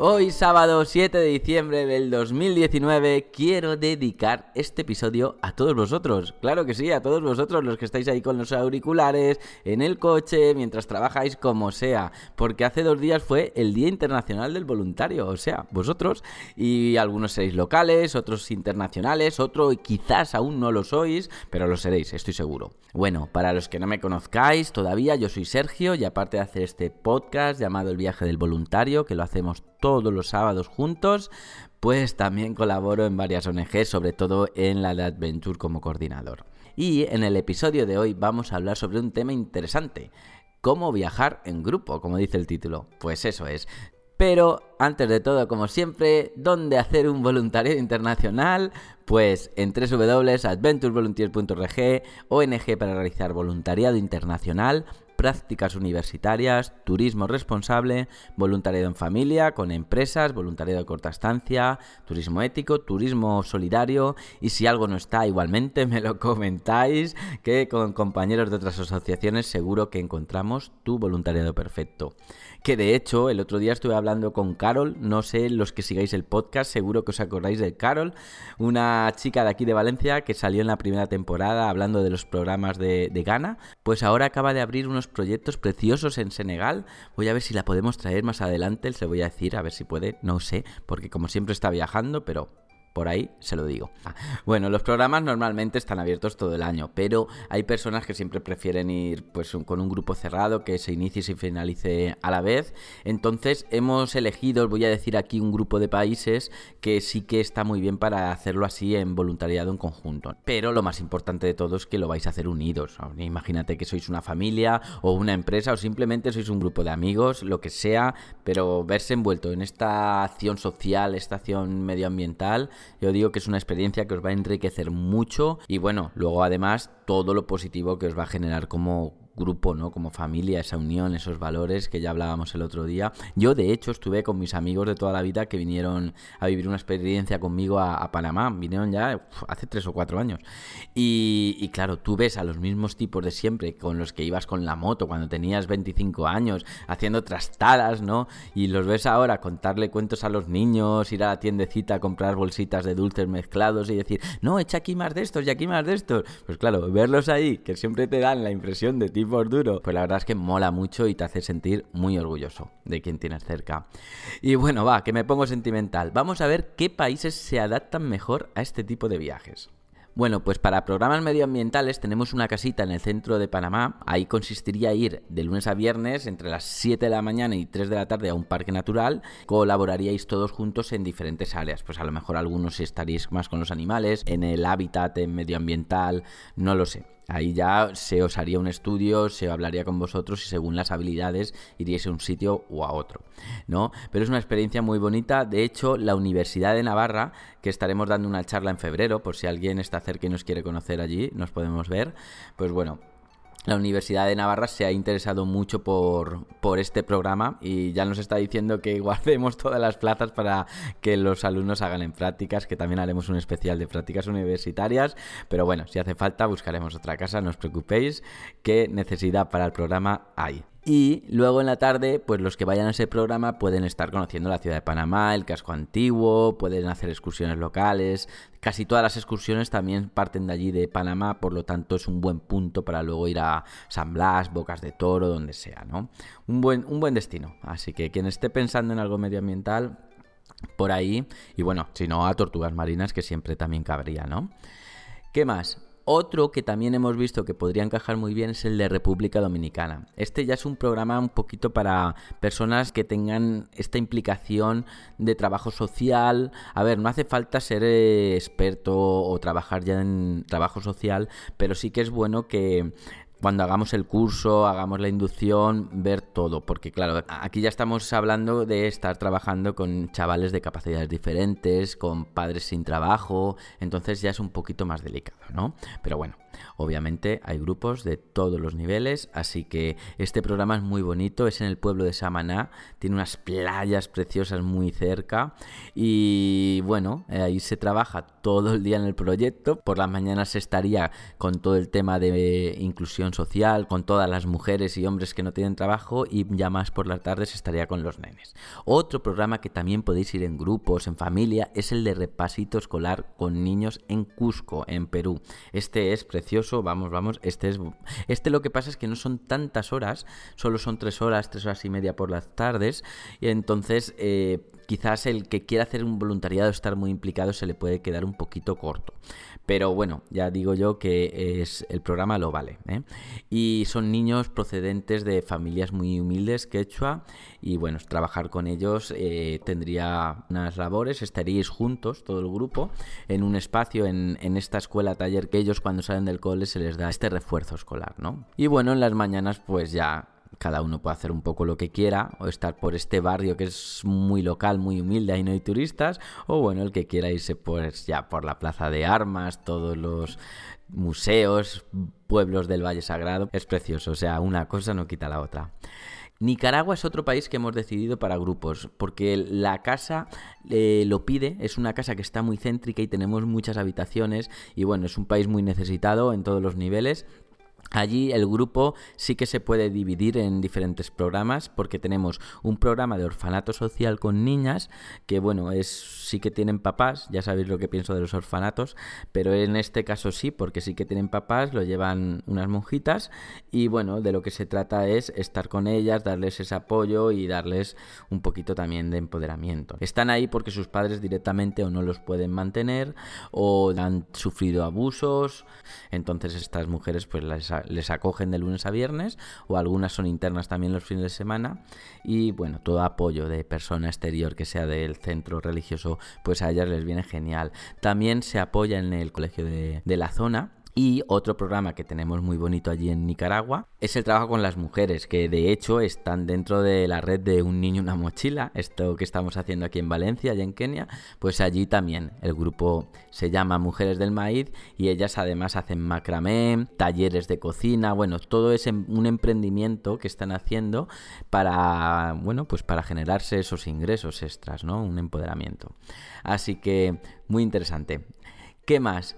Hoy, sábado 7 de diciembre del 2019, quiero dedicar este episodio a todos vosotros. Claro que sí, a todos vosotros los que estáis ahí con los auriculares, en el coche, mientras trabajáis, como sea. Porque hace dos días fue el Día Internacional del Voluntario. O sea, vosotros y algunos seréis locales, otros internacionales, otro quizás aún no lo sois, pero lo seréis, estoy seguro. Bueno, para los que no me conozcáis todavía, yo soy Sergio y aparte de hacer este podcast llamado El viaje del voluntario, que lo hacemos todos los sábados juntos, pues también colaboro en varias ONGs, sobre todo en la de Adventure como coordinador. Y en el episodio de hoy vamos a hablar sobre un tema interesante, cómo viajar en grupo, como dice el título. Pues eso es. Pero antes de todo, como siempre, ¿dónde hacer un voluntariado internacional? Pues en www.adventurevolunteer.org, ONG para realizar voluntariado internacional, prácticas universitarias, turismo responsable, voluntariado en familia, con empresas, voluntariado de corta estancia, turismo ético, turismo solidario y si algo no está igualmente me lo comentáis que con compañeros de otras asociaciones seguro que encontramos tu voluntariado perfecto. Que de hecho el otro día estuve hablando con Carol, no sé los que sigáis el podcast, seguro que os acordáis de Carol, una chica de aquí de Valencia que salió en la primera temporada hablando de los programas de, de Ghana, pues ahora acaba de abrir unos proyectos preciosos en Senegal. Voy a ver si la podemos traer más adelante, se voy a decir, a ver si puede, no sé, porque como siempre está viajando, pero por ahí se lo digo. Ah, bueno, los programas normalmente están abiertos todo el año, pero hay personas que siempre prefieren ir pues con un grupo cerrado que se inicie y se finalice a la vez. Entonces hemos elegido, os voy a decir aquí, un grupo de países que sí que está muy bien para hacerlo así en voluntariado en conjunto. Pero lo más importante de todo es que lo vais a hacer unidos. Imagínate que sois una familia o una empresa o simplemente sois un grupo de amigos, lo que sea, pero verse envuelto en esta acción social, esta acción medioambiental, yo digo que es una experiencia que os va a enriquecer mucho y bueno, luego además todo lo positivo que os va a generar como grupo, ¿no? Como familia, esa unión, esos valores que ya hablábamos el otro día. Yo, de hecho, estuve con mis amigos de toda la vida que vinieron a vivir una experiencia conmigo a, Panamá. Vinieron ya hace tres o cuatro años. Y, claro, tú ves a los mismos tipos de siempre con los que ibas con la moto cuando tenías 25 años, haciendo trastadas, ¿no? Y los ves ahora contarle cuentos a los niños, ir a la tiendecita a comprar bolsitas de dulces mezclados y decir, no, echa aquí más de estos y aquí más de estos. Pues claro, verlos ahí, que siempre te dan la impresión de ti por duro, pues la verdad es que mola mucho y te hace sentir muy orgulloso de quien tienes cerca. Y bueno, va, que me pongo sentimental. Vamos a ver qué países se adaptan mejor a este tipo de viajes. Bueno, pues para programas medioambientales tenemos una casita en el centro de Panamá. Ahí consistiría ir de lunes a viernes entre las 7 de la mañana y 3 de la tarde a un parque natural. Colaboraríais todos juntos en diferentes áreas. Pues a lo mejor algunos estaríais más con los animales, en el hábitat medioambiental, no lo sé. Ahí ya se os haría un estudio, se hablaría con vosotros y según las habilidades iríais a un sitio o a otro, ¿no? Pero es una experiencia muy bonita. De hecho, la Universidad de Navarra, que estaremos dando una charla en febrero, por si alguien está cerca y nos quiere conocer allí, nos podemos ver. Pues bueno, la Universidad de Navarra se ha interesado mucho por, por, este programa y ya nos está diciendo que guardemos todas las plazas para que los alumnos hagan en prácticas, que también haremos un especial de prácticas universitarias, pero bueno, si hace falta buscaremos otra casa, no os preocupéis, que necesidad para el programa hay. Y luego en la tarde, pues los que vayan a ese programa pueden estar conociendo la ciudad de Panamá, el casco antiguo, pueden hacer excursiones locales. Casi todas las excursiones también parten de allí de Panamá, por lo tanto es un buen punto para luego ir a San Blas, Bocas de Toro, donde sea, ¿no? Un buen, un buen destino. Así que quien esté pensando en algo medioambiental, por ahí. Y bueno, si no, a tortugas marinas, que siempre también cabría, ¿no? ¿Qué más? Otro que también hemos visto que podría encajar muy bien es el de República Dominicana. Este ya es un programa un poquito para personas que tengan esta implicación de trabajo social. A ver, no hace falta ser eh, experto o trabajar ya en trabajo social, pero sí que es bueno que cuando hagamos el curso, hagamos la inducción, ver todo, porque claro, aquí ya estamos hablando de estar trabajando con chavales de capacidades diferentes, con padres sin trabajo, entonces ya es un poquito más delicado, ¿no? Pero bueno, obviamente hay grupos de todos los niveles, así que este programa es muy bonito, es en el pueblo de Samaná, tiene unas playas preciosas muy cerca y bueno, ahí se trabaja todo el día en el proyecto, por las mañanas estaría con todo el tema de inclusión social con todas las mujeres y hombres que no tienen trabajo y ya más por las tardes estaría con los nenes. Otro programa que también podéis ir en grupos, en familia, es el de repasito escolar con niños en Cusco, en Perú. Este es precioso, vamos, vamos, este es... Este lo que pasa es que no son tantas horas, solo son tres horas, tres horas y media por las tardes, y entonces... Eh, quizás el que quiera hacer un voluntariado, estar muy implicado, se le puede quedar un poquito corto. Pero bueno, ya digo yo que es, el programa lo vale. ¿eh? Y son niños procedentes de familias muy humildes, quechua, y bueno, trabajar con ellos eh, tendría unas labores, estaríais juntos, todo el grupo, en un espacio, en, en esta escuela taller que ellos cuando salen del cole se les da este refuerzo escolar, ¿no? Y bueno, en las mañanas pues ya cada uno puede hacer un poco lo que quiera, o estar por este barrio que es muy local, muy humilde, ahí no hay turistas, o bueno, el que quiera irse pues ya por la Plaza de Armas, todos los museos, pueblos del Valle Sagrado, es precioso, o sea, una cosa no quita la otra. Nicaragua es otro país que hemos decidido para grupos, porque la casa eh, lo pide, es una casa que está muy céntrica y tenemos muchas habitaciones y bueno, es un país muy necesitado en todos los niveles Allí el grupo sí que se puede dividir en diferentes programas porque tenemos un programa de orfanato social con niñas que bueno, es sí que tienen papás, ya sabéis lo que pienso de los orfanatos, pero en este caso sí, porque sí que tienen papás, lo llevan unas monjitas y bueno, de lo que se trata es estar con ellas, darles ese apoyo y darles un poquito también de empoderamiento. Están ahí porque sus padres directamente o no los pueden mantener o han sufrido abusos, entonces estas mujeres pues las les acogen de lunes a viernes o algunas son internas también los fines de semana y bueno, todo apoyo de persona exterior que sea del centro religioso, pues a ellas les viene genial. También se apoya en el colegio de, de la zona y otro programa que tenemos muy bonito allí en Nicaragua es el trabajo con las mujeres, que de hecho están dentro de la red de Un Niño Una Mochila, esto que estamos haciendo aquí en Valencia y en Kenia, pues allí también el grupo se llama Mujeres del Maíz y ellas además hacen macramé, talleres de cocina, bueno, todo es em, un emprendimiento que están haciendo para, bueno, pues para generarse esos ingresos extras, ¿no? Un empoderamiento. Así que muy interesante. ¿Qué más?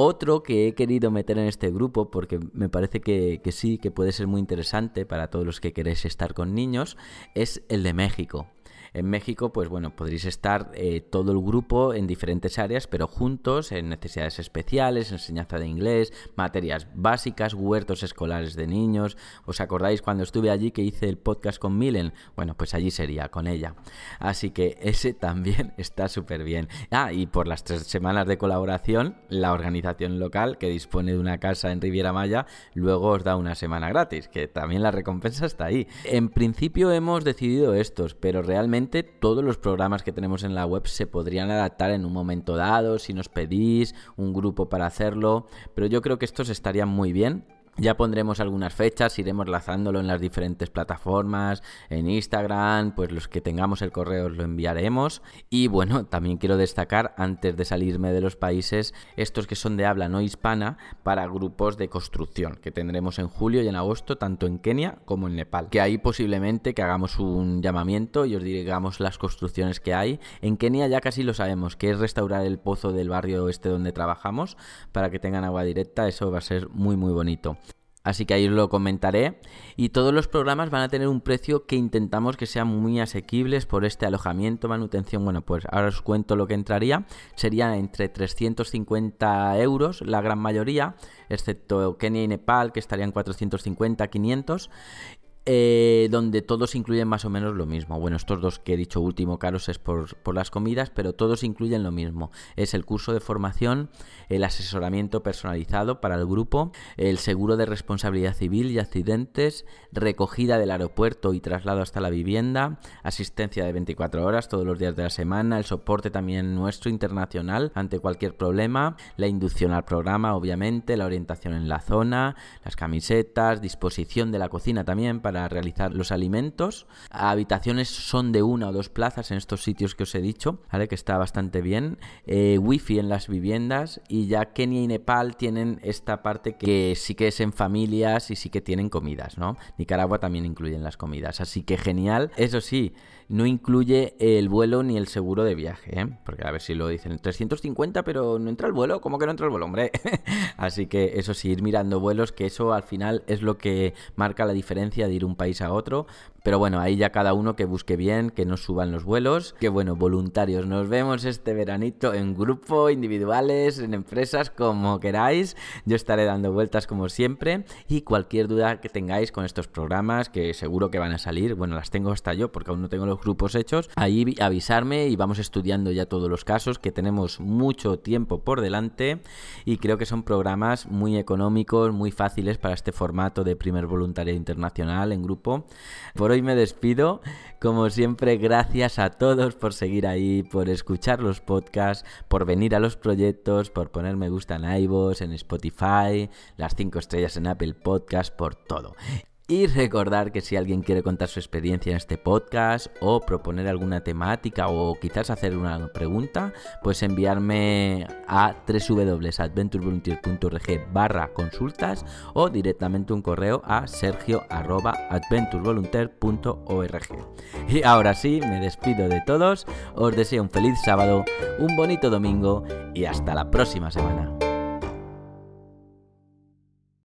Otro que he querido meter en este grupo, porque me parece que, sí, que puede ser muy interesante para todos los que queréis estar con niños, es el de México. En México, pues bueno, podréis estar eh, todo el grupo en diferentes áreas, pero juntos en necesidades especiales, enseñanza de inglés, materias básicas, huertos escolares de niños. ¿Os acordáis cuando estuve allí que hice el podcast con Milen? Bueno, pues allí sería con ella. Así que ese también está súper bien. Ah, y por las tres semanas de colaboración, la organización local que dispone de una casa en Riviera Maya, luego os da una semana gratis, que también la recompensa está ahí. En principio hemos decidido estos, pero realmente todos los programas que tenemos en la web se podrían adaptar en un momento dado, si nos pedís un grupo para hacerlo, pero yo creo que estos estarían muy bien ya pondremos algunas fechas, iremos lanzándolo en las diferentes plataformas, en Instagram, pues los que tengamos el correo os lo enviaremos. Y bueno, también quiero destacar, antes de salirme de los países, estos que son de habla no hispana para grupos de construcción, que tendremos en julio y en agosto, tanto en Kenia como en Nepal. Que ahí posiblemente que hagamos un llamamiento y os digamos las construcciones que hay. En Kenia ya casi lo sabemos, que es restaurar el pozo del barrio este donde trabajamos, para que tengan agua directa, eso va a ser muy muy bonito. Así que ahí os lo comentaré. Y todos los programas van a tener un precio que intentamos que sean muy asequibles por este alojamiento, manutención. Bueno, pues ahora os cuento lo que entraría. Sería entre 350 euros la gran mayoría, excepto Kenia y Nepal, que estarían 450, 500 eh, donde todos incluyen más o menos lo mismo. Bueno, estos dos que he dicho último caros es por, por, las comidas, pero todos incluyen lo mismo. Es el curso de formación, el asesoramiento personalizado para el grupo, el seguro de responsabilidad civil y accidentes, recogida del aeropuerto y traslado hasta la vivienda, asistencia de 24 horas todos los días de la semana, el soporte también nuestro internacional ante cualquier problema, la inducción al programa, obviamente, la orientación en la zona, las camisetas, disposición de la cocina también para realizar los alimentos. Habitaciones son de una o dos plazas en estos sitios que os he dicho, ¿vale? Que está bastante bien. Eh, wifi en las viviendas y ya Kenia y Nepal tienen esta parte que sí que es en familias y sí que tienen comidas, ¿no? Nicaragua también incluyen las comidas, así que genial. Eso sí, no incluye el vuelo ni el seguro de viaje, ¿eh? Porque a ver si lo dicen, 350 pero no entra el vuelo, ¿cómo que no entra el vuelo, hombre? así que eso sí, ir mirando vuelos, que eso al final es lo que marca la diferencia de un país a otro. Pero bueno, ahí ya cada uno que busque bien, que no suban los vuelos. Que bueno, voluntarios, nos vemos este veranito en grupo, individuales, en empresas, como queráis. Yo estaré dando vueltas como siempre. Y cualquier duda que tengáis con estos programas, que seguro que van a salir, bueno, las tengo hasta yo porque aún no tengo los grupos hechos, ahí avisarme y vamos estudiando ya todos los casos, que tenemos mucho tiempo por delante y creo que son programas muy económicos, muy fáciles para este formato de primer voluntario internacional en grupo. Por hoy me despido. Como siempre, gracias a todos por seguir ahí, por escuchar los podcasts, por venir a los proyectos, por poner me gusta en iVoox, en Spotify, las 5 estrellas en Apple Podcast, por todo. Y recordar que si alguien quiere contar su experiencia en este podcast o proponer alguna temática o quizás hacer una pregunta, pues enviarme a www.adventurevolunteer.org barra consultas o directamente un correo a sergio.adventurevolunteer.org. Y ahora sí, me despido de todos, os deseo un feliz sábado, un bonito domingo y hasta la próxima semana.